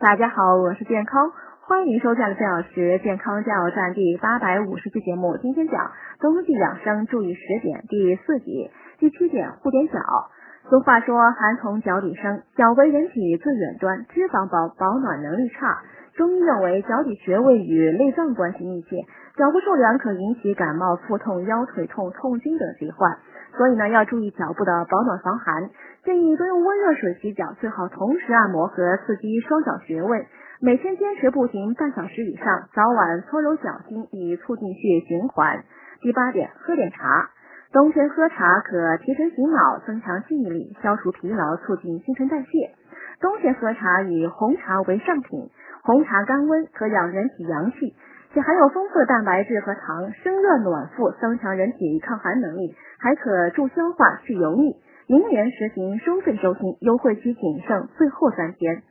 大家好，我是健康，欢迎收看费老师健康加油站第八百五十期节目。今天讲冬季养生注意十点第四集第七点护点脚。俗话说寒从脚底生，脚为人体最远端，脂肪薄，保暖能力差。中医认为脚底穴位与内脏关系密切，脚部受凉可引起感冒、腹痛、腰腿痛、痛经等疾患，所以呢要注意脚部的保暖防寒。建议多用温热水洗脚，最好同时按摩和刺激双脚穴位。每天坚持步行半小时以上，早晚搓揉脚心，以促进血液循环。第八点，喝点茶。冬天喝茶可提神醒脑，增强记忆力，消除疲劳，促进新陈代谢。冬天喝茶以红茶为上品，红茶甘温，可养人体阳气，且含有丰富的蛋白质和糖，生热暖腹，增强人体抗寒能力，还可助消化去油腻。明年实行收费收听，优惠期仅剩最后三天。